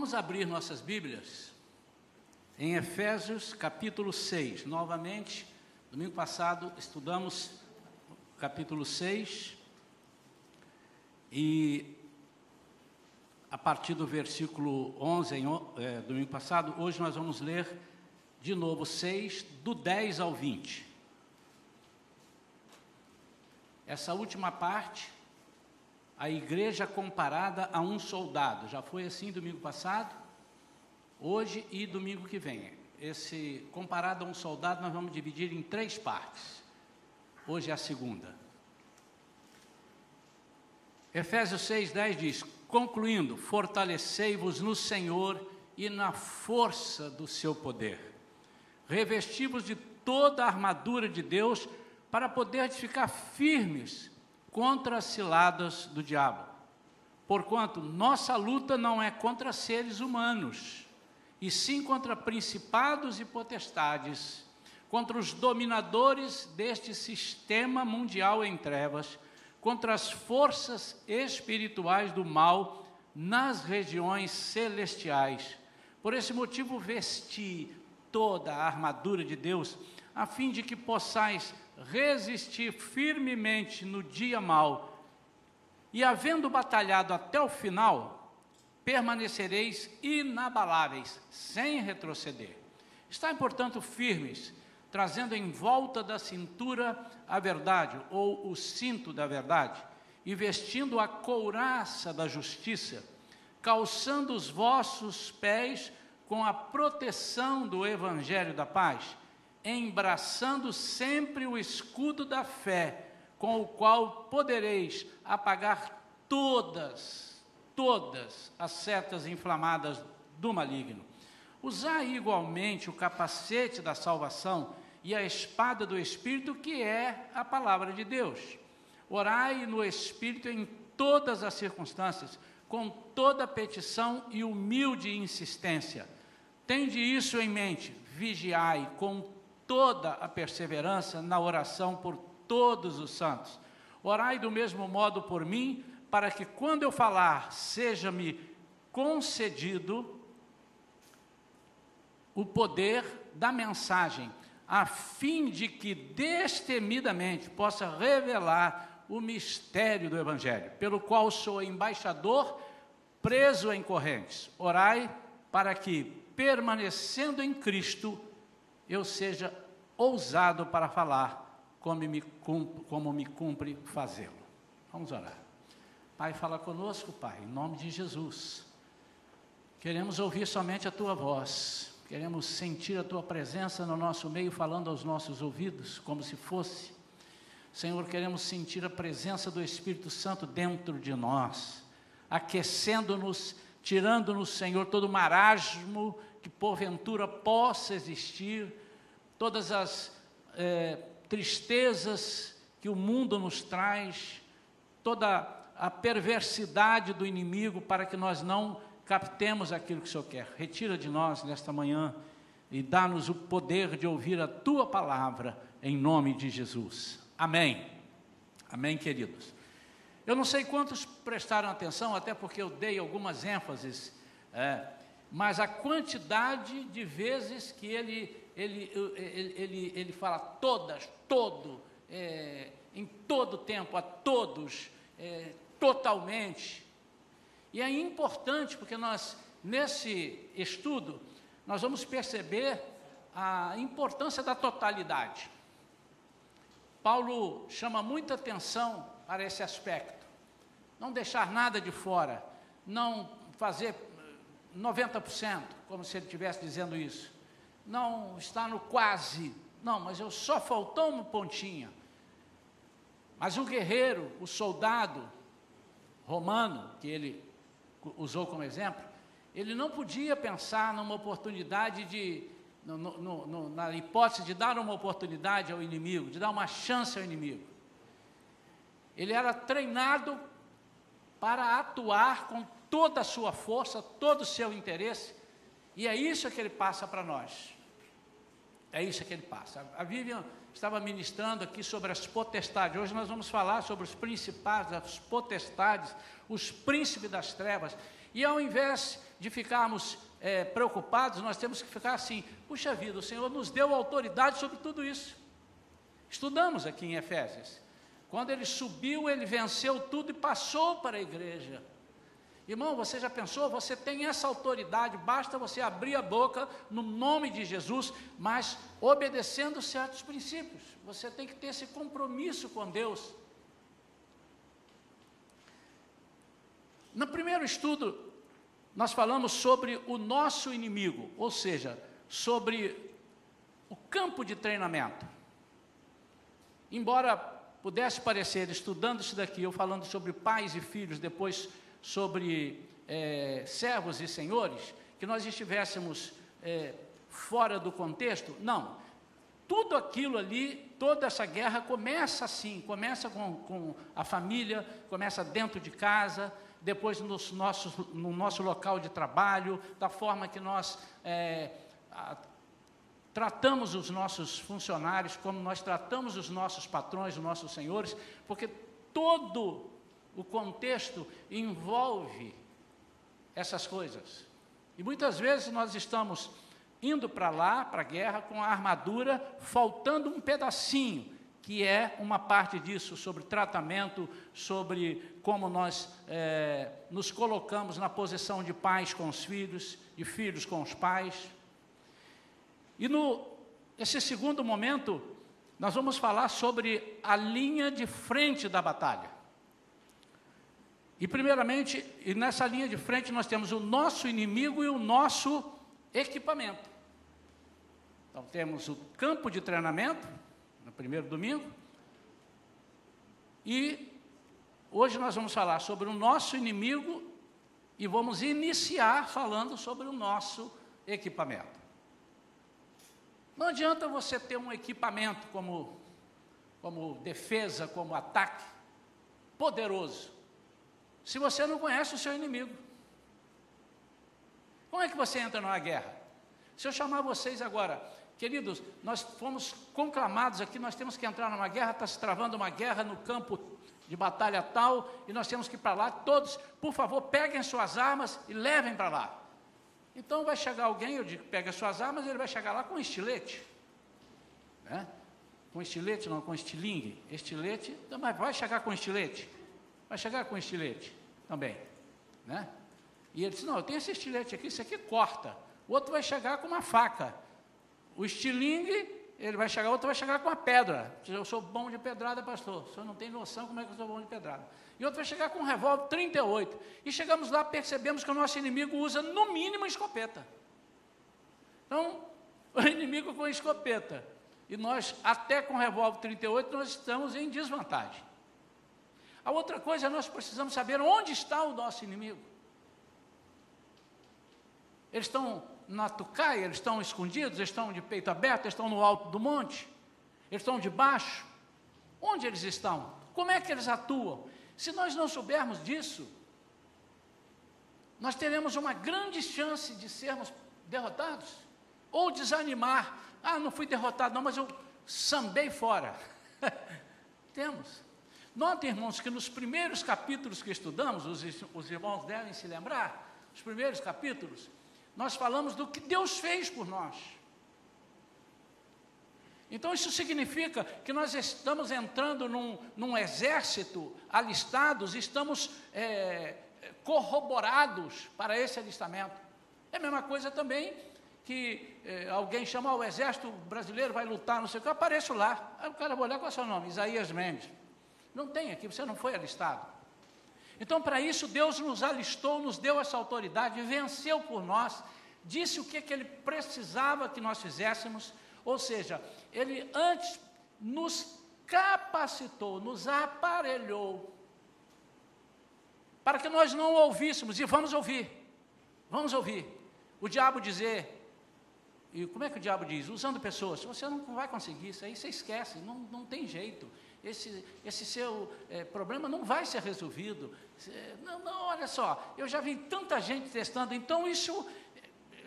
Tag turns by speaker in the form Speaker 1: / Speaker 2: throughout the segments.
Speaker 1: Vamos abrir nossas Bíblias em Efésios capítulo 6. Novamente, domingo passado estudamos capítulo 6 e a partir do versículo 11, em, é, domingo passado, hoje nós vamos ler de novo 6, do 10 ao 20. Essa última parte a igreja comparada a um soldado. Já foi assim domingo passado, hoje e domingo que vem. Esse comparado a um soldado nós vamos dividir em três partes. Hoje é a segunda. Efésios 6:10 diz: "Concluindo, fortalecei-vos no Senhor e na força do seu poder. Revesti-vos de toda a armadura de Deus para poder ficar firmes contra as ciladas do diabo. Porquanto nossa luta não é contra seres humanos, e sim contra principados e potestades, contra os dominadores deste sistema mundial em trevas, contra as forças espirituais do mal nas regiões celestiais. Por esse motivo, vesti toda a armadura de Deus, a fim de que possais resistir firmemente no dia mau, e havendo batalhado até o final, permanecereis inabaláveis, sem retroceder. Está, portanto, firmes, trazendo em volta da cintura a verdade, ou o cinto da verdade, e vestindo a couraça da justiça, calçando os vossos pés com a proteção do evangelho da paz embraçando sempre o escudo da fé, com o qual podereis apagar todas, todas as setas inflamadas do maligno. Usai igualmente o capacete da salvação e a espada do Espírito, que é a palavra de Deus. Orai no Espírito em todas as circunstâncias, com toda petição e humilde insistência. Tende isso em mente, vigiai com toda a perseverança na oração por todos os santos. Orai do mesmo modo por mim, para que quando eu falar, seja-me concedido o poder da mensagem, a fim de que destemidamente possa revelar o mistério do Evangelho, pelo qual sou embaixador preso em correntes. Orai para que, permanecendo em Cristo, eu seja ousado para falar como me cumpre, como me cumpre fazê-lo. Vamos orar. Pai, fala conosco, Pai, em nome de Jesus. Queremos ouvir somente a tua voz, queremos sentir a tua presença no nosso meio, falando aos nossos ouvidos, como se fosse. Senhor, queremos sentir a presença do Espírito Santo dentro de nós, aquecendo-nos, tirando-nos, Senhor, todo marasmo que porventura possa existir, todas as é, tristezas que o mundo nos traz, toda a perversidade do inimigo para que nós não captemos aquilo que o Senhor quer. Retira de nós nesta manhã e dá-nos o poder de ouvir a tua palavra em nome de Jesus. Amém. Amém, queridos. Eu não sei quantos prestaram atenção, até porque eu dei algumas ênfases é, mas a quantidade de vezes que ele, ele, ele, ele, ele fala todas, todo, é, em todo tempo, a todos, é, totalmente. E é importante porque nós, nesse estudo, nós vamos perceber a importância da totalidade. Paulo chama muita atenção para esse aspecto. Não deixar nada de fora, não fazer 90%, como se ele estivesse dizendo isso. Não está no quase. Não, mas eu só faltou uma pontinha. Mas o guerreiro, o soldado romano, que ele usou como exemplo, ele não podia pensar numa oportunidade de, no, no, no, na hipótese de dar uma oportunidade ao inimigo, de dar uma chance ao inimigo. Ele era treinado para atuar com toda a sua força, todo o seu interesse, e é isso que ele passa para nós. É isso que ele passa. A Vivian estava ministrando aqui sobre as potestades. Hoje nós vamos falar sobre os principais, as potestades, os príncipes das trevas. E ao invés de ficarmos é, preocupados, nós temos que ficar assim: puxa vida, o Senhor nos deu autoridade sobre tudo isso. Estudamos aqui em Efésios. Quando ele subiu, ele venceu tudo e passou para a igreja. Irmão, você já pensou? Você tem essa autoridade, basta você abrir a boca no nome de Jesus, mas obedecendo certos princípios. Você tem que ter esse compromisso com Deus. No primeiro estudo, nós falamos sobre o nosso inimigo, ou seja, sobre o campo de treinamento. Embora pudesse parecer, estudando isso daqui, eu falando sobre pais e filhos, depois sobre é, servos e senhores, que nós estivéssemos é, fora do contexto. Não. Tudo aquilo ali, toda essa guerra começa assim, começa com, com a família, começa dentro de casa, depois nos nossos, no nosso local de trabalho, da forma que nós é, a, tratamos os nossos funcionários, como nós tratamos os nossos patrões, os nossos senhores, porque todo o contexto envolve essas coisas. E muitas vezes nós estamos indo para lá, para a guerra, com a armadura, faltando um pedacinho, que é uma parte disso, sobre tratamento, sobre como nós é, nos colocamos na posição de pais com os filhos, de filhos com os pais. E no esse segundo momento, nós vamos falar sobre a linha de frente da batalha. E primeiramente, e nessa linha de frente nós temos o nosso inimigo e o nosso equipamento. Então temos o campo de treinamento, no primeiro domingo, e hoje nós vamos falar sobre o nosso inimigo e vamos iniciar falando sobre o nosso equipamento. Não adianta você ter um equipamento como, como defesa, como ataque, poderoso, se você não conhece o seu inimigo. Como é que você entra numa guerra? Se eu chamar vocês agora, queridos, nós fomos conclamados aqui, nós temos que entrar numa guerra, está se travando uma guerra no campo de batalha tal, e nós temos que ir para lá, todos, por favor, peguem suas armas e levem para lá. Então vai chegar alguém, eu digo, pega suas armas, ele vai chegar lá com um estilete. Né? Com estilete, não, com estilingue. Estilete, mas vai chegar com estilete. Vai chegar com estilete também. Né? E ele disse, não, eu tenho esse estilete aqui, isso aqui corta. O outro vai chegar com uma faca. O estilingue, ele vai chegar, o outro vai chegar com uma pedra. Eu sou bom de pedrada, pastor. O senhor não tem noção como é que eu sou bom de pedrada. E outro vai chegar com um revólver 38. E chegamos lá, percebemos que o nosso inimigo usa no mínimo escopeta. Então, o inimigo com escopeta. E nós, até com revólver 38, nós estamos em desvantagem. A outra coisa, nós precisamos saber onde está o nosso inimigo. Eles estão na tucaia, eles estão escondidos, eles estão de peito aberto, eles estão no alto do monte, eles estão debaixo. Onde eles estão? Como é que eles atuam? Se nós não soubermos disso, nós teremos uma grande chance de sermos derrotados ou desanimar. Ah, não fui derrotado, não, mas eu sambei fora. Temos. Notem, irmãos, que nos primeiros capítulos que estudamos, os, os irmãos devem se lembrar, os primeiros capítulos, nós falamos do que Deus fez por nós. Então, isso significa que nós estamos entrando num, num exército alistados, estamos é, corroborados para esse alistamento. É a mesma coisa também que é, alguém chama o exército brasileiro, vai lutar, não sei o que, eu apareço lá. Aí o cara vai olhar qual é o seu nome? Isaías Mendes. Não tem aqui, você não foi alistado. Então, para isso, Deus nos alistou, nos deu essa autoridade, venceu por nós, disse o que, que Ele precisava que nós fizéssemos, ou seja, Ele antes nos capacitou, nos aparelhou, para que nós não ouvíssemos, e vamos ouvir, vamos ouvir, o diabo dizer, e como é que o diabo diz? Usando pessoas, você não vai conseguir, isso aí você esquece, não, não tem jeito esse, esse seu é, problema não vai ser resolvido. Não, não, olha só, eu já vi tanta gente testando, então isso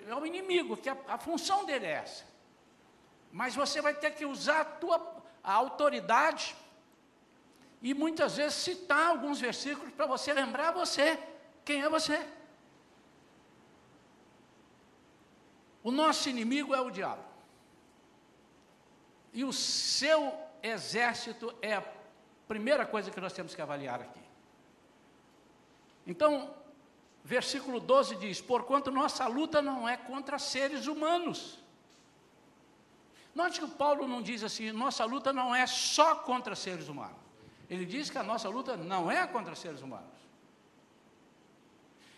Speaker 1: é o inimigo, que a, a função dele é essa. Mas você vai ter que usar a tua a autoridade e muitas vezes citar alguns versículos para você lembrar você quem é você. O nosso inimigo é o diabo. E o seu exército é a primeira coisa que nós temos que avaliar aqui. Então, versículo 12 diz: Porquanto nossa luta não é contra seres humanos. Note que o Paulo não diz assim, nossa luta não é só contra seres humanos. Ele diz que a nossa luta não é contra seres humanos.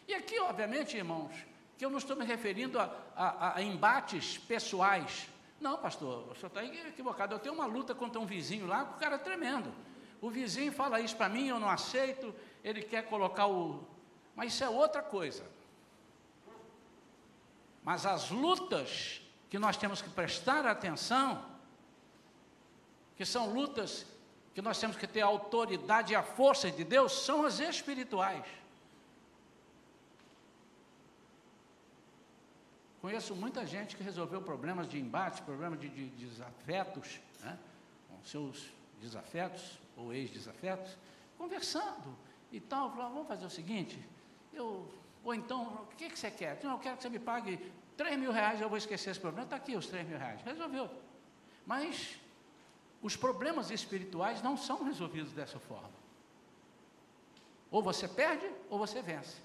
Speaker 1: E aqui, obviamente, irmãos, que eu não estou me referindo a, a, a embates pessoais. Não, pastor, o senhor está equivocado. Eu tenho uma luta contra um vizinho lá, o cara é tremendo. O vizinho fala isso para mim, eu não aceito, ele quer colocar o. Mas isso é outra coisa. Mas as lutas que nós temos que prestar atenção, que são lutas que nós temos que ter a autoridade e a força de Deus, são as espirituais. Conheço muita gente que resolveu problemas de embate, problemas de, de, de desafetos, né? com seus desafetos ou ex-desafetos, conversando e tal. Falou, vamos fazer o seguinte, eu, ou então, o que, que você quer? Eu quero que você me pague 3 mil reais, eu vou esquecer esse problema. Está aqui os 3 mil reais. Resolveu. Mas os problemas espirituais não são resolvidos dessa forma. Ou você perde, ou você vence.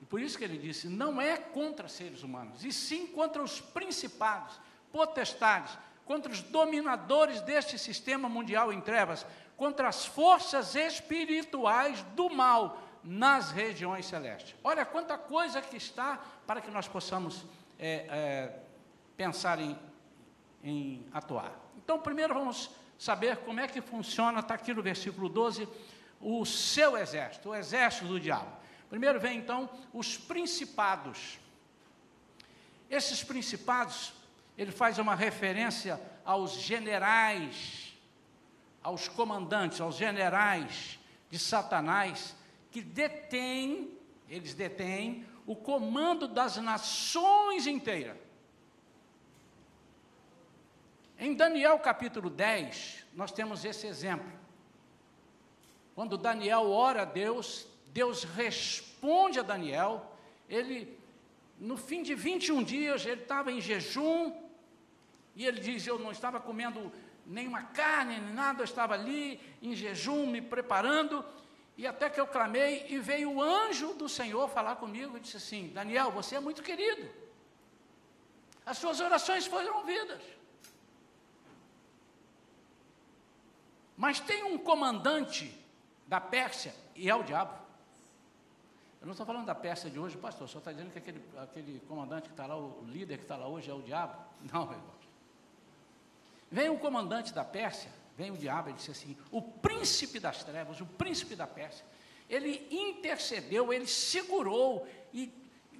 Speaker 1: E por isso que ele disse: não é contra seres humanos, e sim contra os principados, potestades, contra os dominadores deste sistema mundial em trevas, contra as forças espirituais do mal nas regiões celestes. Olha quanta coisa que está para que nós possamos é, é, pensar em, em atuar. Então, primeiro vamos saber como é que funciona, está aqui no versículo 12, o seu exército, o exército do diabo. Primeiro vem então os principados. Esses principados, ele faz uma referência aos generais, aos comandantes, aos generais de Satanás, que detêm, eles detêm o comando das nações inteiras. Em Daniel capítulo 10, nós temos esse exemplo. Quando Daniel ora a Deus, Deus responde a Daniel, ele, no fim de 21 dias, ele estava em jejum, e ele diz: Eu não estava comendo nenhuma carne, nem nada, eu estava ali em jejum, me preparando, e até que eu clamei, e veio o anjo do Senhor falar comigo e disse assim: Daniel, você é muito querido, as suas orações foram ouvidas. Mas tem um comandante da Pérsia, e é o diabo. Eu não estou falando da Pérsia de hoje, pastor, só está dizendo que aquele, aquele comandante que está lá, o líder que está lá hoje é o diabo. Não, irmão. Vem o comandante da Pérsia, vem o diabo, ele disse assim: o príncipe das trevas, o príncipe da Pérsia, ele intercedeu, ele segurou, e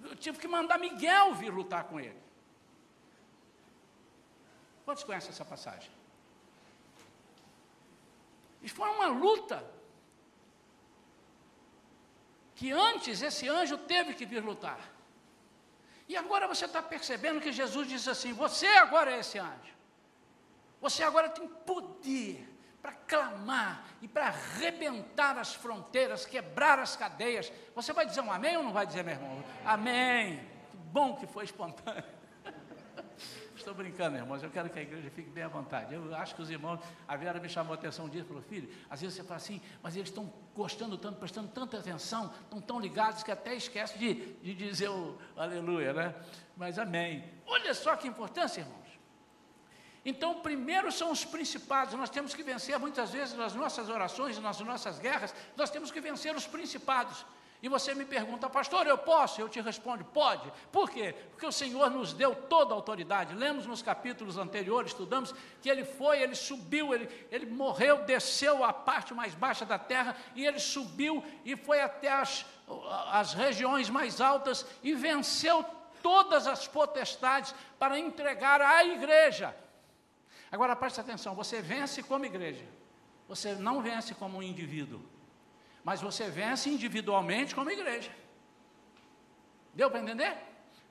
Speaker 1: eu tive que mandar Miguel vir lutar com ele. Quantos conhecem essa passagem? Isso foi uma luta que antes esse anjo teve que vir lutar. E agora você está percebendo que Jesus diz assim: Você agora é esse anjo. Você agora tem poder para clamar e para arrebentar as fronteiras, quebrar as cadeias. Você vai dizer um amém ou não vai dizer, meu irmão? Amém. Que bom que foi espontâneo. Estou brincando, irmãos, eu quero que a igreja fique bem à vontade. Eu acho que os irmãos, a Vera me chamou a atenção um dia e falou, filho, às vezes você fala assim, mas eles estão gostando tanto, prestando tanta atenção, estão tão ligados que até esquece de, de dizer o aleluia, né? Mas amém. Olha só que importância, irmãos. Então, primeiro são os principados, nós temos que vencer muitas vezes nas nossas orações, nas nossas guerras, nós temos que vencer os principados. E você me pergunta, pastor, eu posso? Eu te respondo, pode. Por quê? Porque o Senhor nos deu toda a autoridade. Lemos nos capítulos anteriores, estudamos, que ele foi, ele subiu, ele, ele morreu, desceu à parte mais baixa da terra, e ele subiu e foi até as, as regiões mais altas e venceu todas as potestades para entregar à igreja. Agora preste atenção: você vence como igreja, você não vence como um indivíduo mas você vence individualmente como igreja. Deu para entender?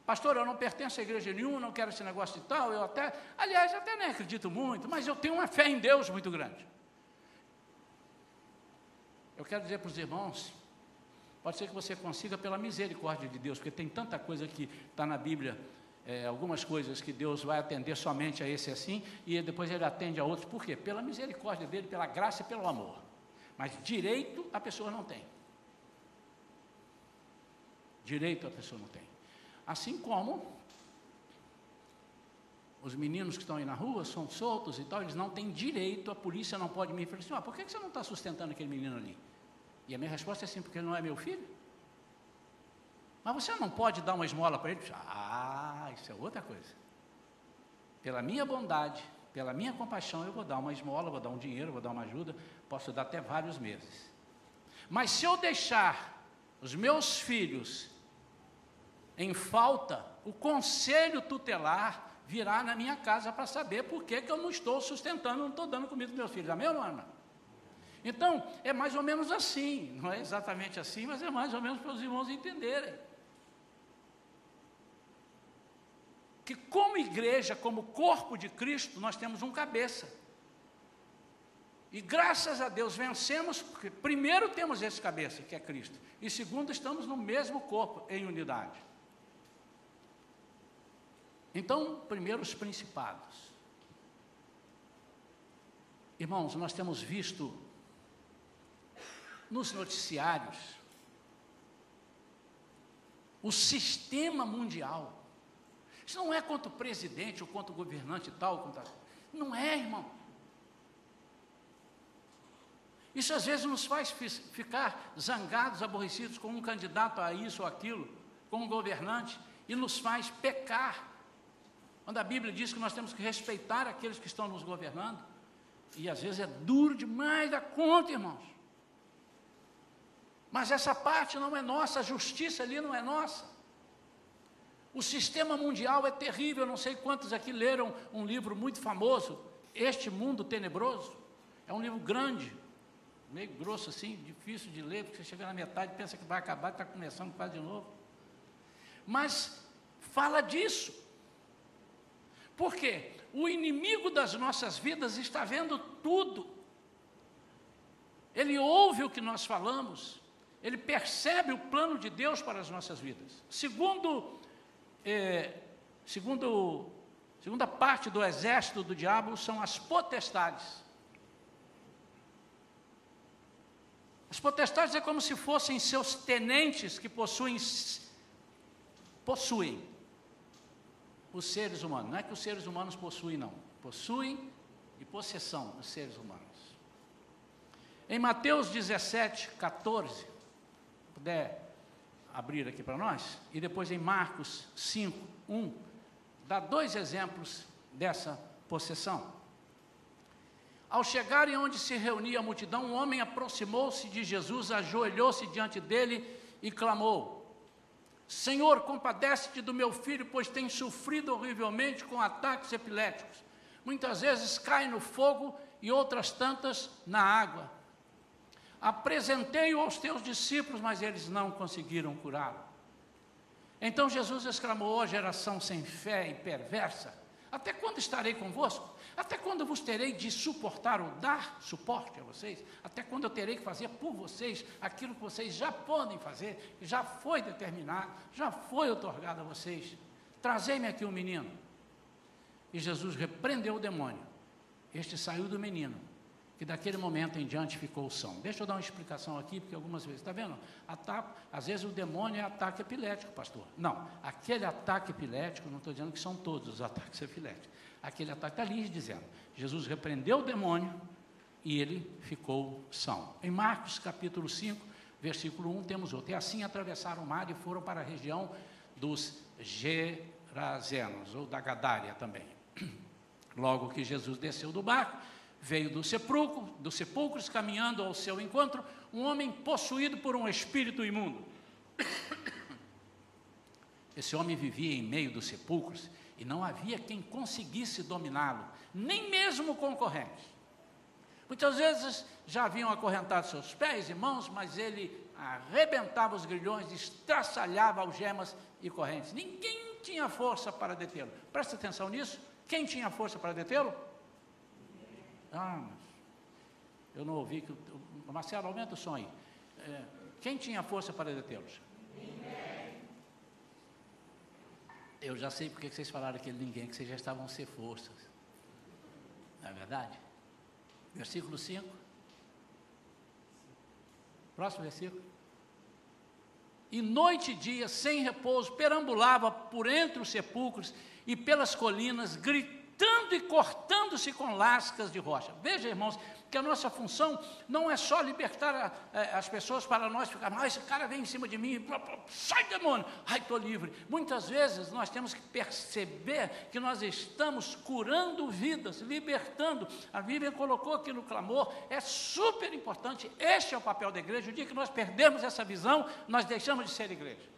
Speaker 1: Pastor, eu não pertenço a igreja nenhuma, não quero esse negócio de tal, eu até, aliás, até nem acredito muito, mas eu tenho uma fé em Deus muito grande. Eu quero dizer para os irmãos, pode ser que você consiga pela misericórdia de Deus, porque tem tanta coisa que está na Bíblia é, algumas coisas que Deus vai atender somente a esse assim, e depois ele atende a outros. Por quê? Pela misericórdia dele, pela graça e pelo amor. Mas direito a pessoa não tem. Direito a pessoa não tem. Assim como os meninos que estão aí na rua são soltos e tal, eles não têm direito, a polícia não pode me assim, ah, por que você não está sustentando aquele menino ali? E a minha resposta é assim, porque ele não é meu filho. Mas você não pode dar uma esmola para ele? Ah, isso é outra coisa. Pela minha bondade, pela minha compaixão, eu vou dar uma esmola, vou dar um dinheiro, vou dar uma ajuda, posso dar até vários meses. Mas se eu deixar os meus filhos em falta, o conselho tutelar virá na minha casa para saber por que, que eu não estou sustentando, não estou dando comida para meus filhos. Amém ou irmã? Então, é mais ou menos assim, não é exatamente assim, mas é mais ou menos para os irmãos entenderem. Que como igreja, como corpo de Cristo, nós temos um cabeça. E graças a Deus vencemos, porque primeiro temos esse cabeça, que é Cristo, e segundo, estamos no mesmo corpo, em unidade. Então, primeiro os principados. Irmãos, nós temos visto nos noticiários o sistema mundial. Isso não é contra o presidente ou contra o governante tal, contra... não é, irmão. Isso às vezes nos faz ficar zangados, aborrecidos com um candidato a isso ou aquilo, com um governante, e nos faz pecar quando a Bíblia diz que nós temos que respeitar aqueles que estão nos governando, e às vezes é duro demais da conta, irmãos. Mas essa parte não é nossa, a justiça ali não é nossa. O sistema mundial é terrível, não sei quantos aqui leram um livro muito famoso, Este Mundo Tenebroso. É um livro grande, meio grosso assim, difícil de ler, porque você chega na metade e pensa que vai acabar, está começando quase de novo. Mas fala disso. Por quê? O inimigo das nossas vidas está vendo tudo. Ele ouve o que nós falamos, ele percebe o plano de Deus para as nossas vidas. Segundo, é, segundo, segunda parte do exército do diabo são as potestades. As potestades é como se fossem seus tenentes que possuem, possuem os seres humanos. Não é que os seres humanos possuem, não. Possuem e possessão os seres humanos. Em Mateus 17, 14, puder abrir aqui para nós, e depois em Marcos 5, 1, dá dois exemplos dessa possessão. Ao chegarem onde se reunia a multidão, um homem aproximou-se de Jesus, ajoelhou-se diante dele e clamou: Senhor, compadece-te do meu filho, pois tem sofrido horrivelmente com ataques epiléticos. Muitas vezes cai no fogo e outras tantas na água. Apresentei-o aos teus discípulos, mas eles não conseguiram curá-lo. Então Jesus exclamou: Ó geração sem fé e perversa, até quando estarei convosco? Até quando vos terei de suportar ou dar suporte a vocês? Até quando eu terei que fazer por vocês aquilo que vocês já podem fazer, já foi determinado, já foi otorgado a vocês? Trazei-me aqui o um menino. E Jesus repreendeu o demônio. Este saiu do menino, que daquele momento em diante ficou são. Deixa eu dar uma explicação aqui, porque algumas vezes, está vendo? Ataque, às vezes o demônio é ataque epilético, pastor. Não, aquele ataque epilético, não estou dizendo que são todos os ataques epiléticos aquele ataque. Está ali dizendo: Jesus repreendeu o demônio e ele ficou são. Em Marcos capítulo 5, versículo 1, temos outro. E assim atravessaram o mar e foram para a região dos Gerazenos, ou da Gadária também. Logo que Jesus desceu do barco, veio do sepulcro, dos sepulcros, caminhando ao seu encontro, um homem possuído por um espírito imundo. Esse homem vivia em meio dos sepulcros e não havia quem conseguisse dominá-lo, nem mesmo concorrente. Muitas vezes já haviam acorrentado seus pés e mãos, mas ele arrebentava os grilhões, estraçalhava algemas e correntes. Ninguém tinha força para detê-lo. Presta atenção nisso. Quem tinha força para detê-lo? Ah, eu não ouvi que. Marcelo, aumenta o aí. É, quem tinha força para detê-los? Eu já sei porque vocês falaram aquele ninguém, que vocês já estavam ser forças. Não é verdade? Versículo 5. Próximo versículo. E noite e dia, sem repouso, perambulava por entre os sepulcros e pelas colinas, gritando e cortando-se com lascas de rocha. Veja, irmãos, que a nossa função não é só libertar a, a, as pessoas para nós ficarmos, ah, esse cara vem em cima de mim, sai demônio, ai, estou livre. Muitas vezes nós temos que perceber que nós estamos curando vidas, libertando. A Bíblia colocou aqui no clamor, é super importante, este é o papel da igreja. O dia que nós perdemos essa visão, nós deixamos de ser igreja.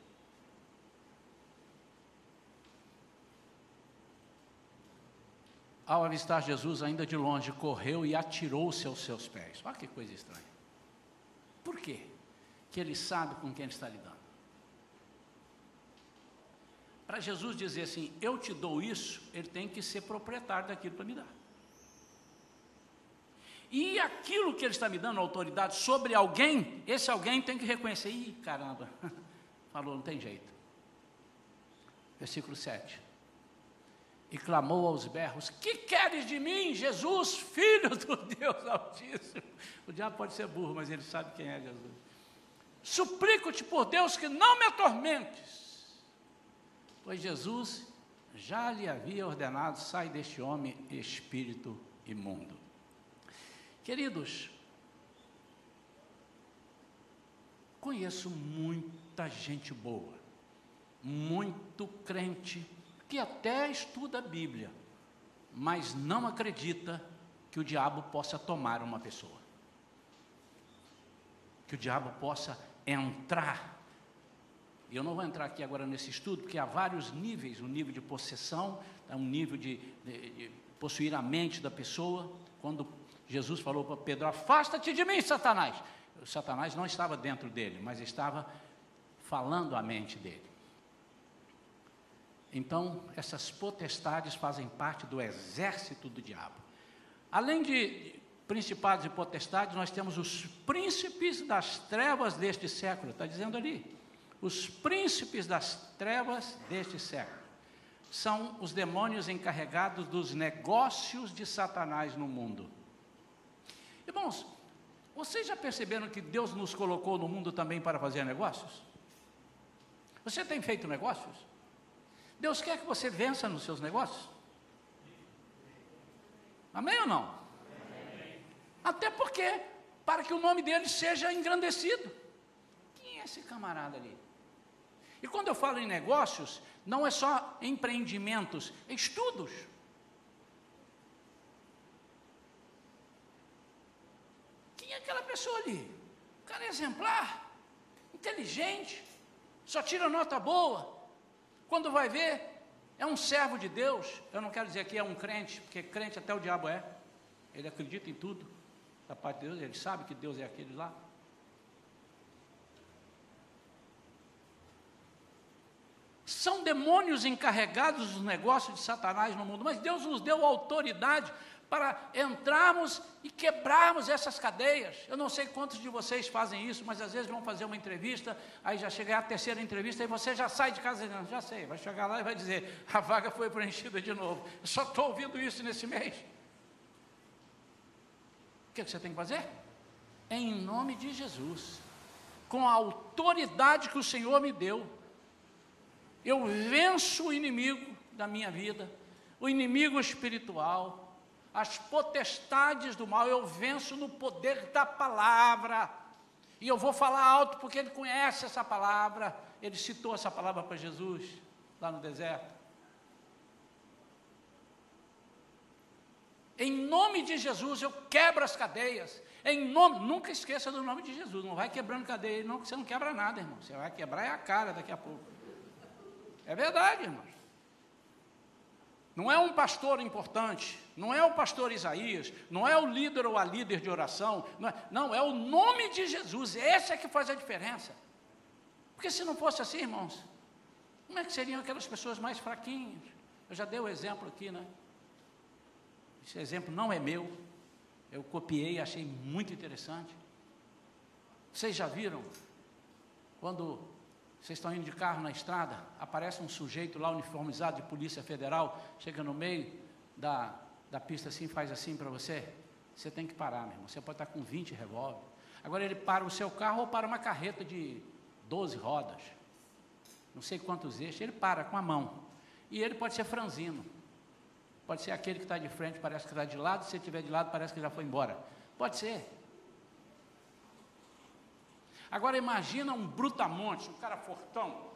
Speaker 1: Ao avistar Jesus ainda de longe, correu e atirou-se aos seus pés. Olha que coisa estranha. Por quê? Que ele sabe com quem ele está lidando. Para Jesus dizer assim, eu te dou isso, ele tem que ser proprietário daquilo para me dar. E aquilo que ele está me dando autoridade sobre alguém, esse alguém tem que reconhecer, ih, caramba, falou, não tem jeito. Versículo 7 e clamou aos berros: Que queres de mim, Jesus, filho do Deus Altíssimo? O diabo pode ser burro, mas ele sabe quem é Jesus. Suplico-te por Deus que não me atormentes, pois Jesus já lhe havia ordenado: sai deste homem, espírito imundo. Queridos, conheço muita gente boa, muito crente que até estuda a Bíblia, mas não acredita que o diabo possa tomar uma pessoa. Que o diabo possa entrar. Eu não vou entrar aqui agora nesse estudo, porque há vários níveis: um nível de possessão, um nível de, de, de possuir a mente da pessoa. Quando Jesus falou para Pedro: Afasta-te de mim, Satanás. O Satanás não estava dentro dele, mas estava falando a mente dele. Então, essas potestades fazem parte do exército do diabo. Além de principados e potestades, nós temos os príncipes das trevas deste século, está dizendo ali. Os príncipes das trevas deste século são os demônios encarregados dos negócios de Satanás no mundo. Irmãos, vocês já perceberam que Deus nos colocou no mundo também para fazer negócios? Você tem feito negócios? Deus quer que você vença nos seus negócios? Amém ou não? Amém. Até porque, para que o nome dele seja engrandecido. Quem é esse camarada ali? E quando eu falo em negócios, não é só empreendimentos, é estudos. Quem é aquela pessoa ali? O cara é exemplar, inteligente, só tira nota boa, quando vai ver, é um servo de Deus. Eu não quero dizer que é um crente, porque crente até o diabo é. Ele acredita em tudo da parte de Deus, ele sabe que Deus é aquele lá. São demônios encarregados dos negócios de Satanás no mundo, mas Deus nos deu autoridade para entrarmos e quebrarmos essas cadeias. Eu não sei quantos de vocês fazem isso, mas às vezes vão fazer uma entrevista, aí já chega a terceira entrevista e você já sai de casa dizendo, já sei, vai chegar lá e vai dizer, a vaga foi preenchida de novo. Eu só estou ouvindo isso nesse mês. O que, é que você tem que fazer? Em nome de Jesus, com a autoridade que o Senhor me deu, eu venço o inimigo da minha vida, o inimigo espiritual, as potestades do mal, eu venço no poder da palavra. E eu vou falar alto porque ele conhece essa palavra. Ele citou essa palavra para Jesus lá no deserto. Em nome de Jesus eu quebro as cadeias. Em nome, nunca esqueça do nome de Jesus. Não vai quebrando cadeia, não, que você não quebra nada, irmão. Você vai quebrar é a cara daqui a pouco. É verdade, irmãos. Não é um pastor importante, não é o pastor Isaías, não é o líder ou a líder de oração, não é, não, é o nome de Jesus, esse é que faz a diferença. Porque se não fosse assim, irmãos, como é que seriam aquelas pessoas mais fraquinhas? Eu já dei o exemplo aqui, né? Esse exemplo não é meu, eu copiei e achei muito interessante. Vocês já viram quando Vocês estão indo de carro na estrada, aparece um sujeito lá uniformizado de polícia federal, chega no meio da, da pista assim, faz assim para você. Você tem que parar, meu irmão. Você pode estar com 20 revólver. Agora ele para o seu carro ou para uma carreta de 12 rodas. Não sei quantos eixos, ele para com a mão. E ele pode ser franzino. Pode ser aquele que está de frente, parece que está de lado. Se estiver de lado, parece que já foi embora. Pode ser. Agora imagina um brutamonte, um cara fortão,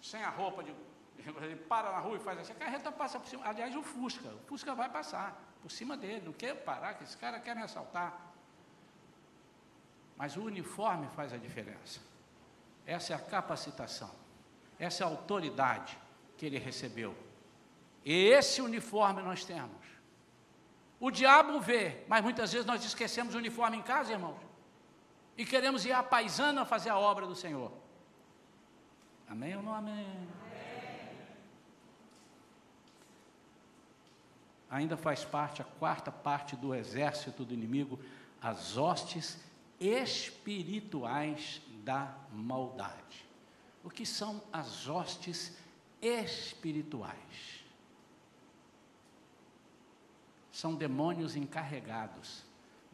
Speaker 1: sem a roupa de. Ele para na rua e faz assim, a carreta passa por cima. Aliás, o Fusca, o Fusca vai passar por cima dele, não quer parar, que esse cara quer me assaltar. Mas o uniforme faz a diferença. Essa é a capacitação, essa é a autoridade que ele recebeu. E esse uniforme nós temos. O diabo vê, mas muitas vezes nós esquecemos o uniforme em casa, irmãos e queremos ir à paisana fazer a obra do Senhor. Amém ou não amém? amém? Ainda faz parte, a quarta parte do exército do inimigo, as hostes espirituais da maldade. O que são as hostes espirituais? São demônios encarregados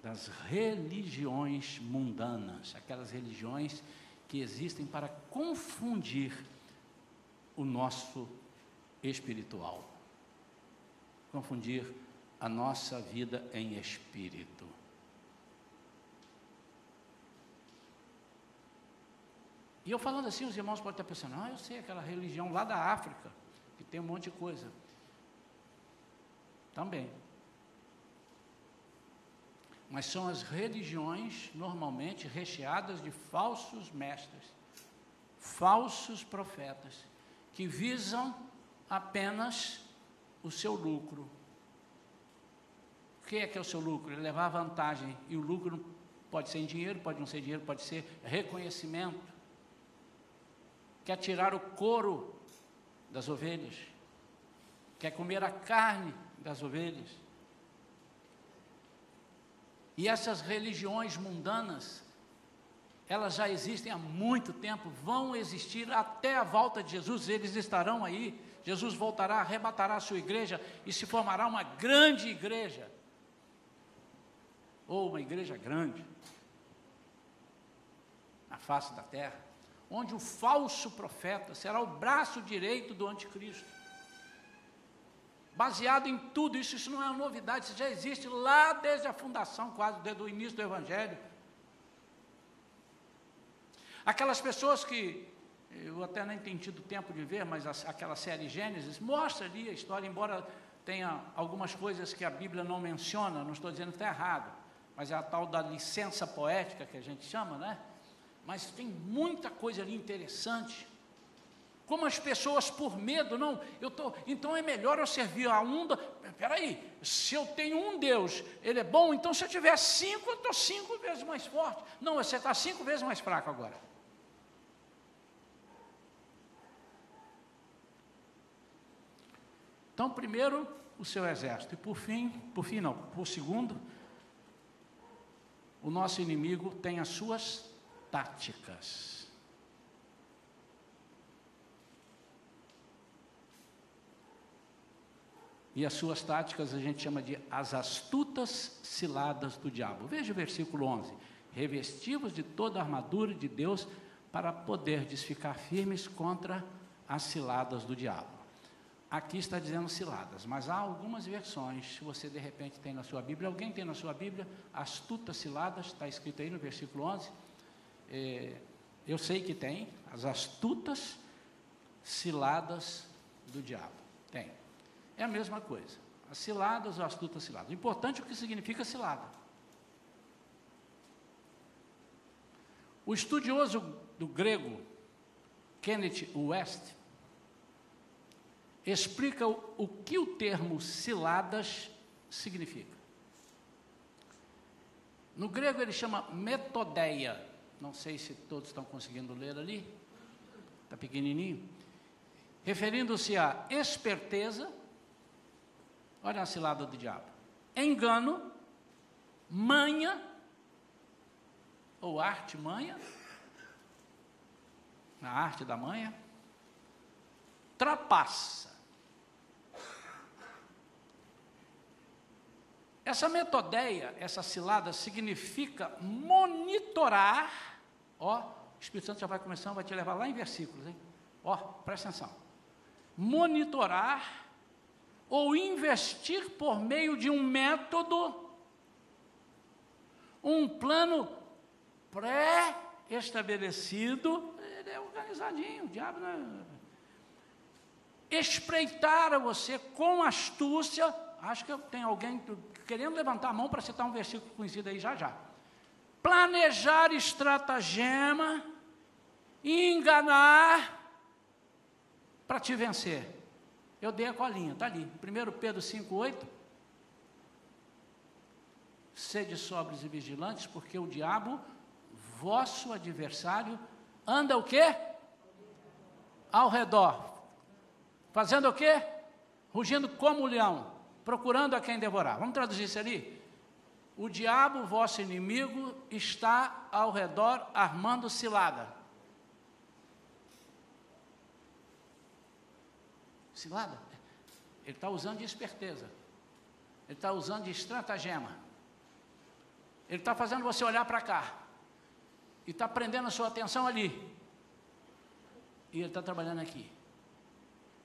Speaker 1: das religiões mundanas, aquelas religiões que existem para confundir o nosso espiritual, confundir a nossa vida em espírito. E eu falando assim, os irmãos podem estar pensando, ah, eu sei aquela religião lá da África, que tem um monte de coisa. Também mas são as religiões normalmente recheadas de falsos mestres, falsos profetas, que visam apenas o seu lucro. O que é que é o seu lucro? Ele levar vantagem, e o lucro pode ser em dinheiro, pode não ser dinheiro, pode ser reconhecimento. Quer tirar o couro das ovelhas, quer comer a carne das ovelhas e essas religiões mundanas, elas já existem há muito tempo, vão existir até a volta de Jesus, eles estarão aí. Jesus voltará, arrebatará a sua igreja e se formará uma grande igreja. Ou uma igreja grande, na face da terra, onde o falso profeta será o braço direito do anticristo baseado em tudo isso, isso não é uma novidade, isso já existe lá desde a fundação, quase desde o início do Evangelho. Aquelas pessoas que, eu até nem tenho tido tempo de ver, mas a, aquela série Gênesis mostra ali a história, embora tenha algumas coisas que a Bíblia não menciona, não estou dizendo que está errado, mas é a tal da licença poética que a gente chama, né? Mas tem muita coisa ali interessante. Como as pessoas por medo, não, eu tô, então é melhor eu servir a um. Espera aí, se eu tenho um Deus, ele é bom, então se eu tiver cinco, eu estou cinco vezes mais forte. Não, você está cinco vezes mais fraco agora. Então, primeiro, o seu exército. E por fim, por fim não, por segundo, o nosso inimigo tem as suas táticas. E as suas táticas a gente chama de as astutas ciladas do diabo. Veja o versículo 11: Revestivos de toda a armadura de Deus para poderdes ficar firmes contra as ciladas do diabo. Aqui está dizendo ciladas, mas há algumas versões, se você de repente tem na sua Bíblia, alguém tem na sua Bíblia, astutas ciladas, está escrito aí no versículo 11. É, eu sei que tem, as astutas ciladas do diabo. Tem. É a mesma coisa. As ciladas ou astutas ciladas. O importante é o que significa cilada. O estudioso do grego, Kenneth West, explica o, o que o termo ciladas significa. No grego ele chama metodeia. Não sei se todos estão conseguindo ler ali. Está pequenininho. Referindo-se à esperteza, Olha a cilada do diabo. Engano, manha, ou arte manha, na arte da manha, trapassa. Essa metodeia, essa cilada, significa monitorar. Ó, o Espírito Santo já vai começar, vai te levar lá em versículos, hein? Ó, presta atenção. Monitorar ou investir por meio de um método, um plano pré-estabelecido, ele é organizadinho, o diabo não é. Espreitar a você com astúcia, acho que tem alguém querendo levantar a mão para citar um versículo conhecido aí já já. Planejar estratagema, enganar para te vencer. Eu dei a colinha, está ali. 1 Pedro 5,8. Sede sóbrios e vigilantes, porque o diabo, vosso adversário, anda o quê? Ao redor. Fazendo o quê? Rugindo como o leão procurando a quem devorar. Vamos traduzir isso ali? O diabo, vosso inimigo, está ao redor armando cilada. Cilada? Ele está usando de esperteza. Ele está usando de estratagema. Ele está fazendo você olhar para cá. E está prendendo a sua atenção ali. E ele está trabalhando aqui.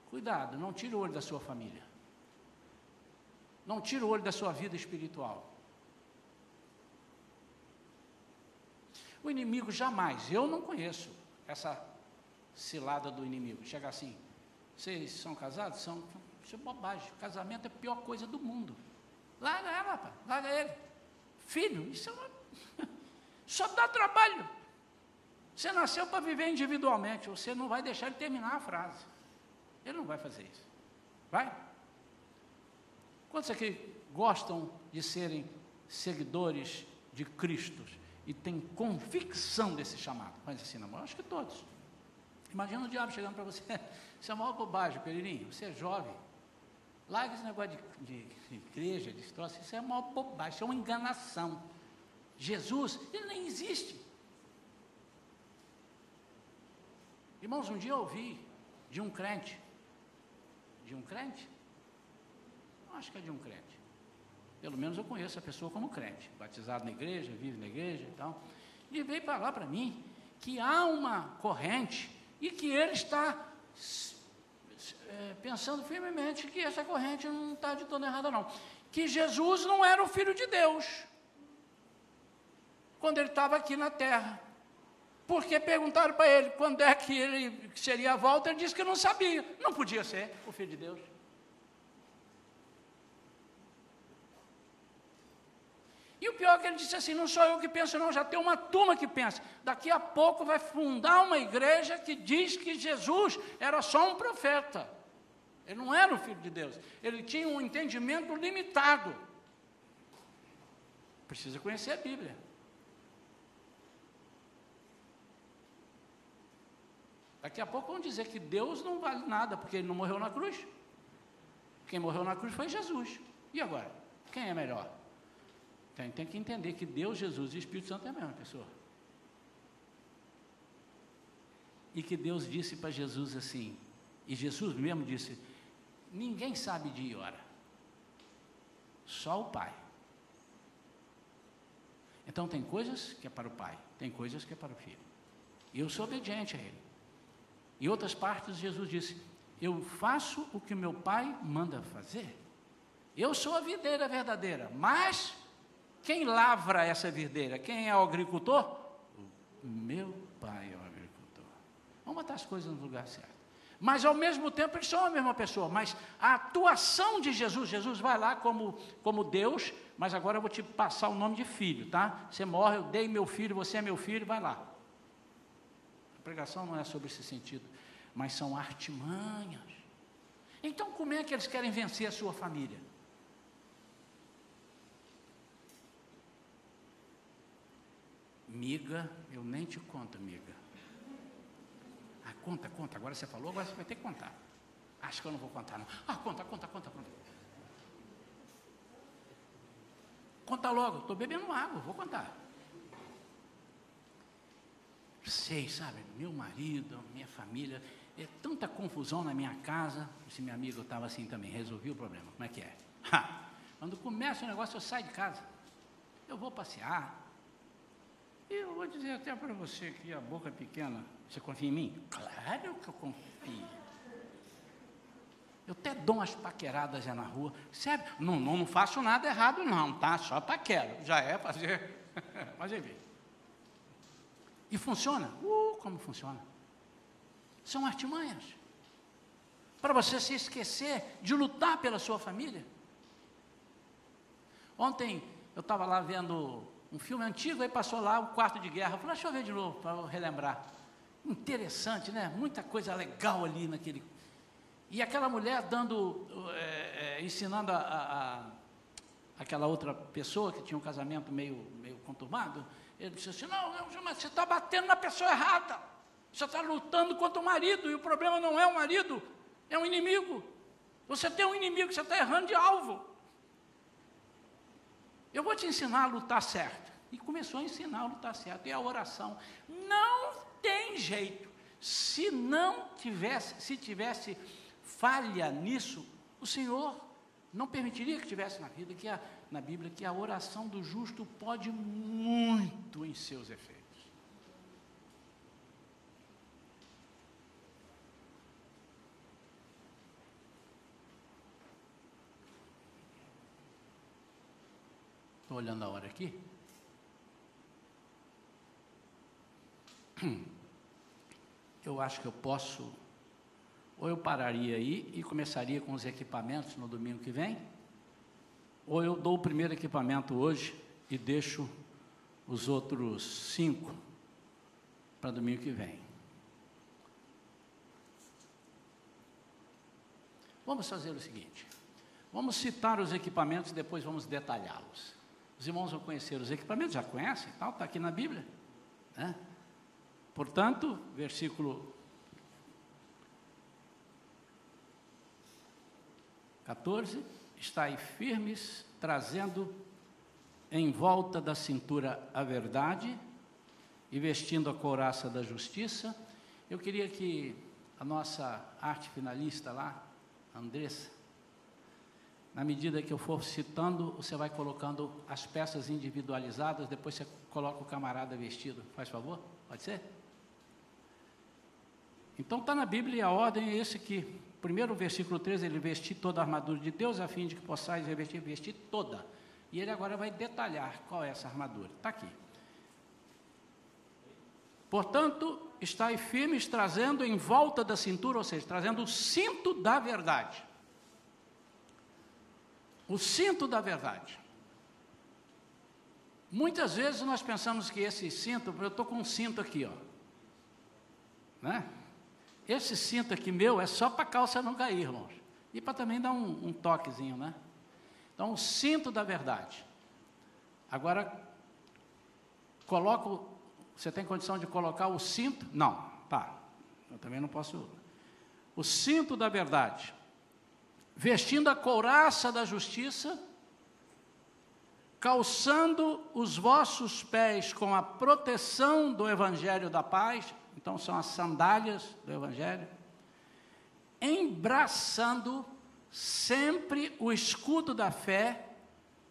Speaker 1: Cuidado, não tire o olho da sua família. Não tira o olho da sua vida espiritual. O inimigo jamais, eu não conheço essa cilada do inimigo. Chega assim, vocês são casados? São. Isso é bobagem. Casamento é a pior coisa do mundo. Larga ela. Larga ele. Filho, isso é uma. Só dá trabalho. Você nasceu para viver individualmente. Você não vai deixar ele terminar a frase. Ele não vai fazer isso. Vai? Quantos aqui gostam de serem seguidores de Cristo e têm convicção desse chamado? Mas assim, não, acho que todos. Imagina o diabo chegando para você, isso é uma bobagem, Peririnho, você é jovem. Larga esse negócio de, de, de igreja, de história, isso é uma bobagem, isso é uma enganação. Jesus, ele nem existe. Irmãos, um dia eu ouvi de um crente, de um crente, Acho que é de um crente. Pelo menos eu conheço a pessoa como crente, batizado na igreja, vive na igreja e tal. E veio falar para mim que há uma corrente e que ele está é, pensando firmemente que essa corrente não está de toda errada, não. Que Jesus não era o Filho de Deus quando ele estava aqui na terra. Porque perguntaram para ele quando é que ele seria a volta, ele disse que não sabia. Não podia ser o Filho de Deus. E o pior é que ele disse assim: não sou eu que penso, não, já tem uma turma que pensa. Daqui a pouco vai fundar uma igreja que diz que Jesus era só um profeta. Ele não era o filho de Deus. Ele tinha um entendimento limitado. Precisa conhecer a Bíblia. Daqui a pouco vão dizer que Deus não vale nada, porque ele não morreu na cruz. Quem morreu na cruz foi Jesus. E agora? Quem é melhor? Tem, tem que entender que Deus, Jesus e Espírito Santo é a mesma pessoa. E que Deus disse para Jesus assim, e Jesus mesmo disse: ninguém sabe dia e hora, só o Pai. Então tem coisas que é para o Pai, tem coisas que é para o Filho. E eu sou obediente a Ele. Em outras partes, Jesus disse: Eu faço o que meu Pai manda fazer. Eu sou a videira verdadeira, mas quem lavra essa videira? Quem é o agricultor? O meu pai é o agricultor. Vamos botar as coisas no lugar certo. Mas ao mesmo tempo eles são a mesma pessoa. Mas a atuação de Jesus, Jesus vai lá como, como Deus, mas agora eu vou te passar o nome de filho, tá? Você morre, eu dei meu filho, você é meu filho, vai lá. A pregação não é sobre esse sentido, mas são artimanhas. Então como é que eles querem vencer a sua família? Miga, eu nem te conto, miga. Ah, conta, conta. Agora você falou, agora você vai ter que contar. Acho que eu não vou contar, não. Ah, conta, conta, conta, conta. Conta logo, estou bebendo água, vou contar. sei, sabe, meu marido, minha família, é tanta confusão na minha casa. Esse meu amigo estava assim também, resolvi o problema. Como é que é? Ha! Quando começa o negócio, eu saio de casa. Eu vou passear. Eu vou dizer até para você que a boca é pequena. Você confia em mim? Claro que eu confio. Eu até dou umas paqueradas na rua. Sério, não, não, não faço nada errado, não, tá? Só paquera. Já é fazer. Mas enfim. E funciona? Uh, como funciona? São artimanhas. Para você se esquecer de lutar pela sua família. Ontem eu estava lá vendo um filme antigo, aí passou lá o quarto de guerra. Eu falei, deixa eu ver de novo, para relembrar. Interessante, né? Muita coisa legal ali naquele. E aquela mulher dando, é, é, ensinando a, a, a, aquela outra pessoa que tinha um casamento meio, meio conturbado, ele disse assim: Não, mas você está batendo na pessoa errada. Você está lutando contra o marido, e o problema não é o marido, é um inimigo. Você tem um inimigo, você está errando de alvo. Eu vou te ensinar a lutar certo. E começou a ensinar a lutar certo. E a oração. Não tem jeito. Se não tivesse, se tivesse falha nisso, o Senhor não permitiria que tivesse na vida, que a, na Bíblia, que a oração do justo pode muito em seus efeitos. Estou olhando a hora aqui. Eu acho que eu posso ou eu pararia aí e começaria com os equipamentos no domingo que vem, ou eu dou o primeiro equipamento hoje e deixo os outros cinco para domingo que vem. Vamos fazer o seguinte: vamos citar os equipamentos e depois vamos detalhá-los. Os irmãos vão conhecer os equipamentos, já conhecem, está aqui na Bíblia. Né? Portanto, versículo 14, estai firmes, trazendo em volta da cintura a verdade e vestindo a couraça da justiça. Eu queria que a nossa arte finalista lá, Andressa, na medida que eu for citando, você vai colocando as peças individualizadas, depois você coloca o camarada vestido. Faz favor? Pode ser? Então está na Bíblia e a ordem é esse aqui. Primeiro, versículo 13, ele vestir toda a armadura de Deus, a fim de que possais revestir, vestir toda. E ele agora vai detalhar qual é essa armadura. Está aqui. Portanto, estai firmes, trazendo em volta da cintura, ou seja, trazendo o cinto da verdade. O cinto da verdade. Muitas vezes nós pensamos que esse cinto, eu estou com um cinto aqui, ó. Né? Esse cinto aqui meu é só para a calça não cair, irmãos. E para também dar um, um toquezinho, né? Então, o cinto da verdade. Agora, coloco. Você tem condição de colocar o cinto? Não, tá. Eu também não posso. O cinto da verdade. Vestindo a couraça da justiça, calçando os vossos pés com a proteção do evangelho da paz então são as sandálias do Evangelho, embraçando sempre o escudo da fé,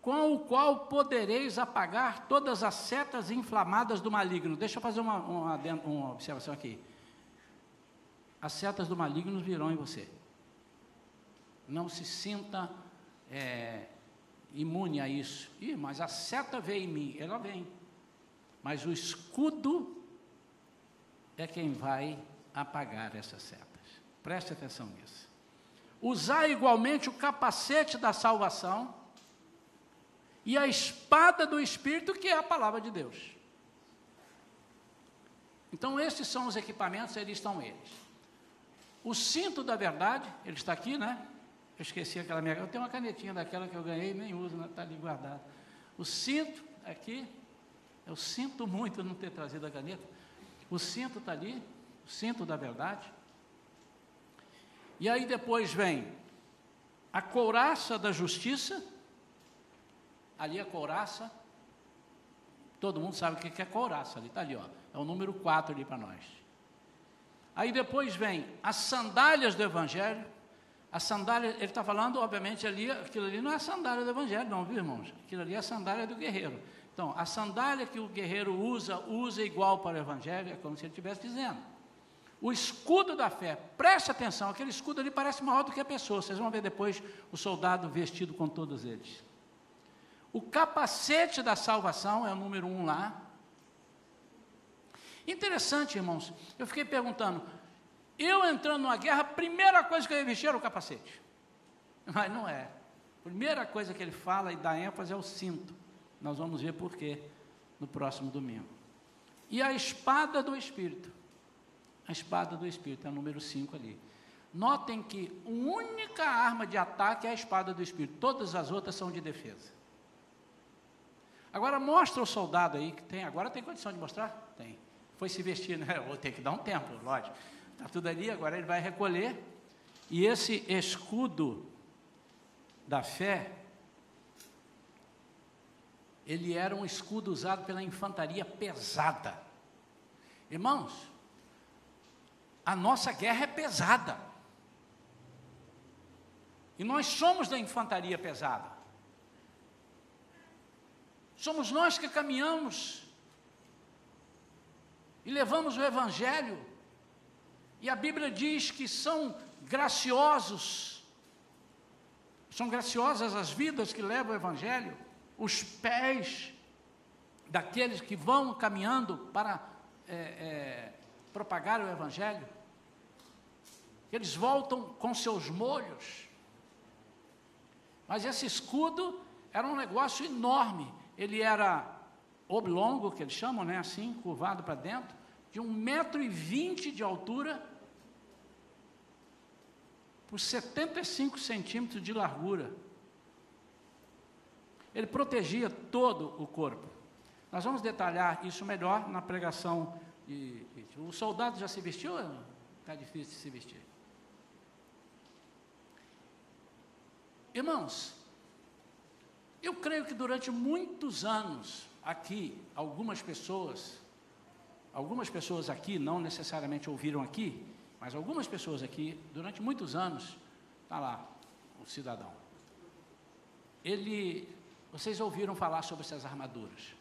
Speaker 1: com o qual podereis apagar todas as setas inflamadas do maligno. Deixa eu fazer uma, uma, uma observação aqui. As setas do maligno virão em você. Não se sinta é, imune a isso. Ih, mas a seta veio em mim. Ela vem. Mas o escudo é quem vai apagar essas setas. Preste atenção nisso. Usar igualmente o capacete da salvação e a espada do Espírito, que é a palavra de Deus. Então, esses são os equipamentos, eles estão eles. O cinto da verdade, ele está aqui, né? Eu esqueci aquela minha. Eu tenho uma canetinha daquela que eu ganhei, nem uso, está ali guardada. O cinto, aqui, eu sinto muito não ter trazido a caneta. O cinto está ali, o cinto da verdade. E aí depois vem a couraça da justiça. Ali a couraça. Todo mundo sabe o que é couraça, ali está ali, ó. É o número 4 ali para nós. Aí depois vem as sandálias do Evangelho. A sandália, ele está falando, obviamente, ali, aquilo ali não é a sandália do Evangelho, não, viu, irmãos? Aquilo ali é a sandália do guerreiro. Então, a sandália que o guerreiro usa, usa igual para o Evangelho, é como se ele estivesse dizendo. O escudo da fé, preste atenção, aquele escudo ali parece maior do que a pessoa. Vocês vão ver depois o soldado vestido com todos eles. O capacete da salvação é o número um lá. Interessante, irmãos. Eu fiquei perguntando, eu entrando numa guerra, a primeira coisa que eu ia vestir era o capacete. Mas não é. A primeira coisa que ele fala e dá ênfase é o cinto. Nós vamos ver por quê no próximo domingo. E a espada do Espírito. A espada do Espírito é o número 5 ali. Notem que a única arma de ataque é a espada do Espírito, todas as outras são de defesa. Agora mostra o soldado aí que tem, agora tem condição de mostrar? Tem. Foi se vestir, né? Vou ter que dar um tempo, lógico. Está tudo ali, agora ele vai recolher. E esse escudo da fé ele era um escudo usado pela infantaria pesada. Irmãos, a nossa guerra é pesada. E nós somos da infantaria pesada. Somos nós que caminhamos e levamos o Evangelho. E a Bíblia diz que são graciosos, são graciosas as vidas que levam o Evangelho os pés daqueles que vão caminhando para é, é, propagar o Evangelho. Eles voltam com seus molhos. Mas esse escudo era um negócio enorme. Ele era oblongo, que eles chamam, né, assim, curvado para dentro, de um metro e vinte de altura por 75 centímetros de largura. Ele protegia todo o corpo. Nós vamos detalhar isso melhor na pregação. De, o soldado já se vestiu? Está difícil de se vestir. Irmãos, eu creio que durante muitos anos aqui, algumas pessoas, algumas pessoas aqui, não necessariamente ouviram aqui, mas algumas pessoas aqui, durante muitos anos, está lá o cidadão. Ele vocês ouviram falar sobre essas armaduras.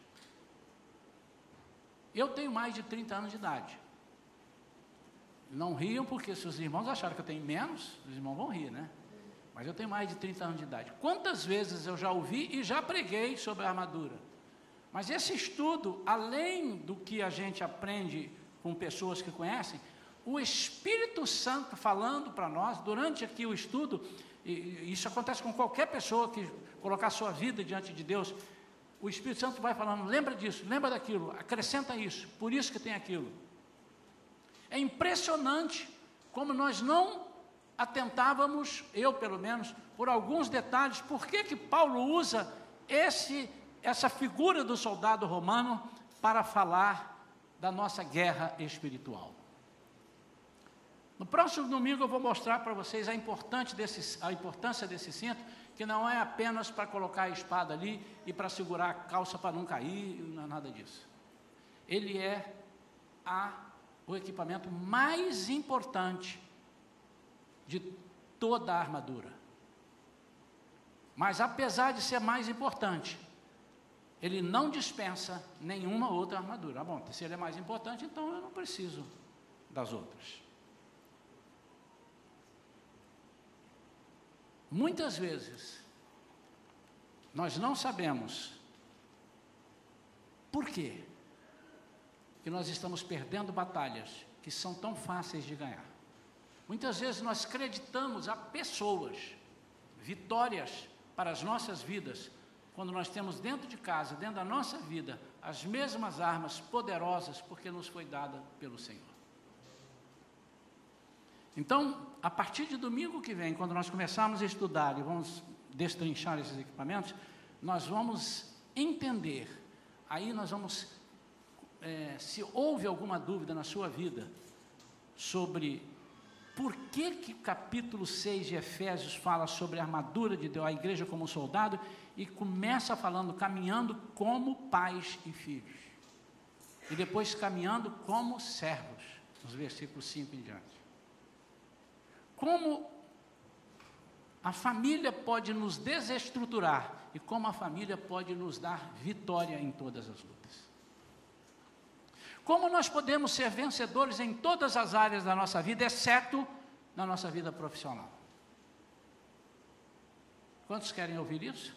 Speaker 1: Eu tenho mais de 30 anos de idade. Não riam, porque se os irmãos acharam que eu tenho menos, os irmãos vão rir, né? Mas eu tenho mais de 30 anos de idade. Quantas vezes eu já ouvi e já preguei sobre a armadura? Mas esse estudo, além do que a gente aprende com pessoas que conhecem, o Espírito Santo falando para nós, durante aqui o estudo, e isso acontece com qualquer pessoa que colocar sua vida diante de Deus, o Espírito Santo vai falando, lembra disso, lembra daquilo, acrescenta isso, por isso que tem aquilo. É impressionante como nós não atentávamos, eu pelo menos, por alguns detalhes, por que que Paulo usa esse, essa figura do soldado romano para falar da nossa guerra espiritual. No próximo domingo eu vou mostrar para vocês a, desse, a importância desse cinto, que não é apenas para colocar a espada ali e para segurar a calça para não cair, não é nada disso. Ele é a, o equipamento mais importante de toda a armadura. Mas apesar de ser mais importante, ele não dispensa nenhuma outra armadura. Ah, bom, se ele é mais importante, então eu não preciso das outras. Muitas vezes, nós não sabemos por quê que nós estamos perdendo batalhas que são tão fáceis de ganhar. Muitas vezes nós acreditamos a pessoas vitórias para as nossas vidas, quando nós temos dentro de casa, dentro da nossa vida, as mesmas armas poderosas, porque nos foi dada pelo Senhor. Então, a partir de domingo que vem, quando nós começarmos a estudar e vamos destrinchar esses equipamentos, nós vamos entender. Aí nós vamos, é, se houve alguma dúvida na sua vida sobre por que, que o capítulo 6 de Efésios fala sobre a armadura de Deus, a igreja como soldado, e começa falando, caminhando como pais e filhos. E depois caminhando como servos, nos versículos 5 em diante. Como a família pode nos desestruturar e como a família pode nos dar vitória em todas as lutas. Como nós podemos ser vencedores em todas as áreas da nossa vida, exceto na nossa vida profissional. Quantos querem ouvir isso?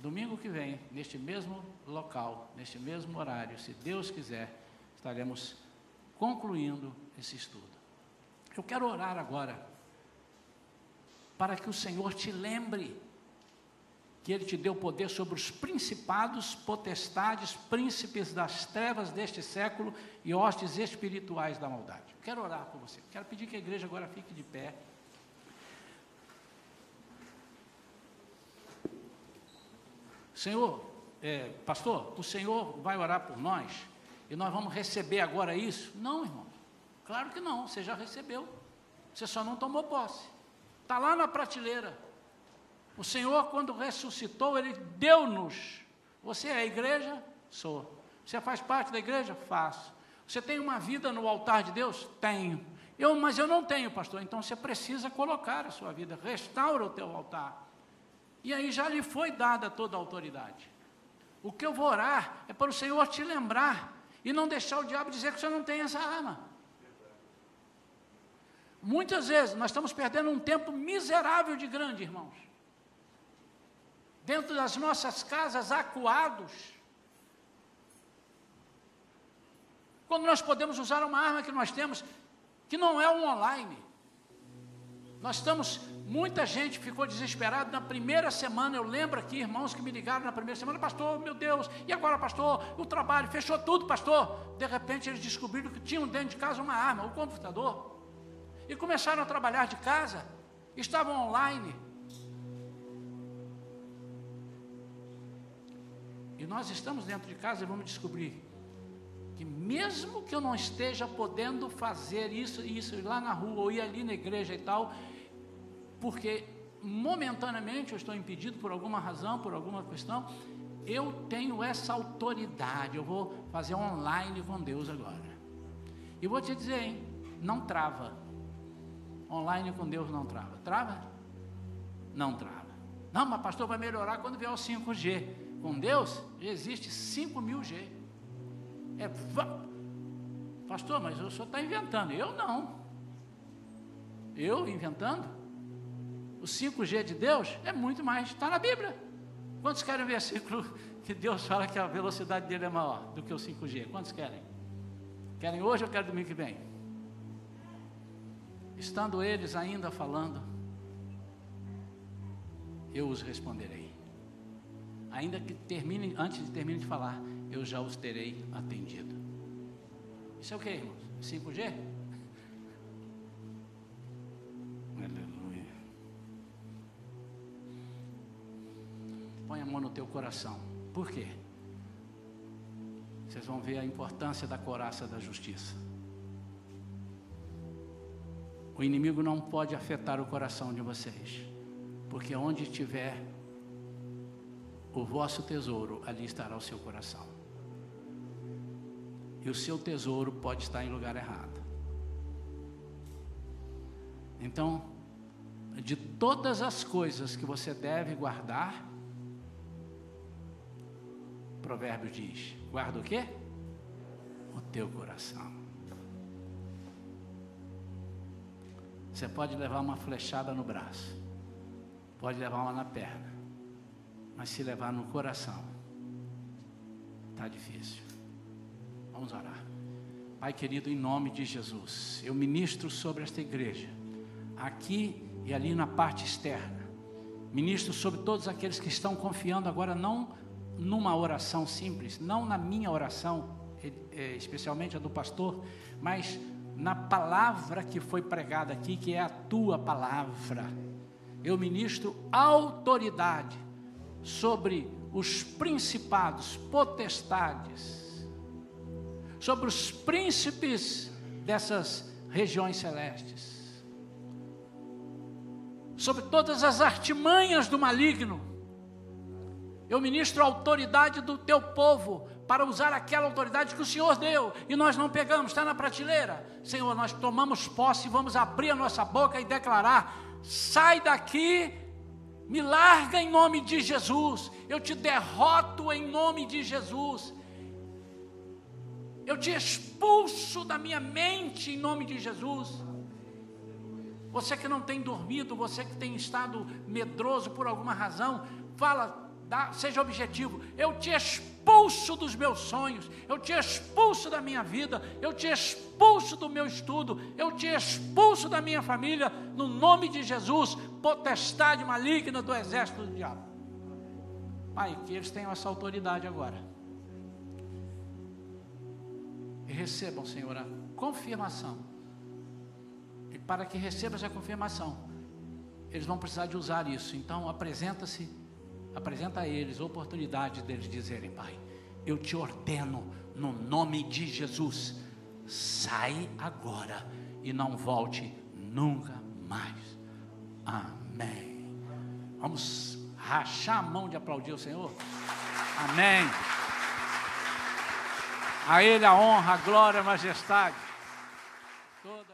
Speaker 1: Domingo que vem, neste mesmo local, neste mesmo horário, se Deus quiser, estaremos concluindo esse estudo. Eu quero orar agora para que o Senhor te lembre que Ele te deu poder sobre os principados, potestades, príncipes das trevas deste século e hostes espirituais da maldade. Quero orar por você. Quero pedir que a igreja agora fique de pé. Senhor, é, pastor, o Senhor vai orar por nós e nós vamos receber agora isso? Não, irmão. Claro que não. Você já recebeu. Você só não tomou posse. Está lá na prateleira. O Senhor, quando ressuscitou, Ele deu-nos. Você é a igreja? Sou. Você faz parte da igreja? Faço. Você tem uma vida no altar de Deus? Tenho. Eu, mas eu não tenho, pastor. Então você precisa colocar a sua vida. Restaura o teu altar. E aí já lhe foi dada toda a autoridade. O que eu vou orar é para o Senhor te lembrar e não deixar o diabo dizer que você não tem essa arma. Muitas vezes nós estamos perdendo um tempo miserável de grande, irmãos. Dentro das nossas casas, acuados. Quando nós podemos usar uma arma que nós temos, que não é um online. Nós estamos, muita gente ficou desesperada na primeira semana. Eu lembro aqui, irmãos que me ligaram na primeira semana, pastor, meu Deus, e agora, pastor? O trabalho fechou tudo, pastor. De repente eles descobriram que tinham dentro de casa uma arma, o computador e começaram a trabalhar de casa, estavam online. E nós estamos dentro de casa e vamos descobrir que mesmo que eu não esteja podendo fazer isso e isso lá na rua ou ir ali na igreja e tal, porque momentaneamente eu estou impedido por alguma razão, por alguma questão, eu tenho essa autoridade, eu vou fazer online com Deus agora. E vou te dizer, hein, não trava. Online com Deus não trava. Trava? Não trava. Não, mas pastor vai melhorar quando vier o 5G. Com Deus existe 5000G. É, pastor, mas o senhor está inventando. Eu não. Eu inventando? O 5G de Deus é muito mais, está na Bíblia. Quantos querem versículo que Deus fala que a velocidade dele é maior do que o 5G? Quantos querem? Querem hoje ou querem domingo que vem? Estando eles ainda falando, eu os responderei. Ainda que termine, antes de termine de falar, eu já os terei atendido. Isso é o que, irmãos? 5G? Aleluia. Põe a mão no teu coração. Por quê? Vocês vão ver a importância da coraça da justiça. O inimigo não pode afetar o coração de vocês, porque onde estiver o vosso tesouro, ali estará o seu coração. E o seu tesouro pode estar em lugar errado. Então, de todas as coisas que você deve guardar, Provérbio diz: guarda o quê? O teu coração. Você pode levar uma flechada no braço, pode levar uma na perna, mas se levar no coração, está difícil. Vamos orar. Pai querido, em nome de Jesus, eu ministro sobre esta igreja, aqui e ali na parte externa. Ministro sobre todos aqueles que estão confiando agora, não numa oração simples, não na minha oração, é, especialmente a do pastor, mas na palavra que foi pregada aqui, que é a tua palavra. Eu ministro autoridade sobre os principados, potestades, sobre os príncipes dessas regiões celestes, sobre todas as artimanhas do maligno. Eu ministro a autoridade do teu povo para usar aquela autoridade que o Senhor deu e nós não pegamos, está na prateleira. Senhor, nós tomamos posse e vamos abrir a nossa boca e declarar: sai daqui, me larga em nome de Jesus, eu te derroto em nome de Jesus. Eu te expulso da minha mente em nome de Jesus. Você que não tem dormido, você que tem estado medroso por alguma razão, fala, dá, seja objetivo. Eu te expulso dos meus sonhos, eu te expulso da minha vida, eu te expulso do meu estudo, eu te expulso da minha família, no nome de Jesus, potestade maligna do exército do diabo. Pai, que eles tenham essa autoridade agora recebam, Senhor, a confirmação. E para que recebam essa confirmação, eles vão precisar de usar isso. Então, apresenta-se, apresenta a eles a oportunidade deles dizerem, Pai, eu te ordeno no nome de Jesus, sai agora e não volte nunca mais. Amém. Vamos rachar a mão de aplaudir o Senhor? Amém. A Ele a honra, a glória, a majestade. Toda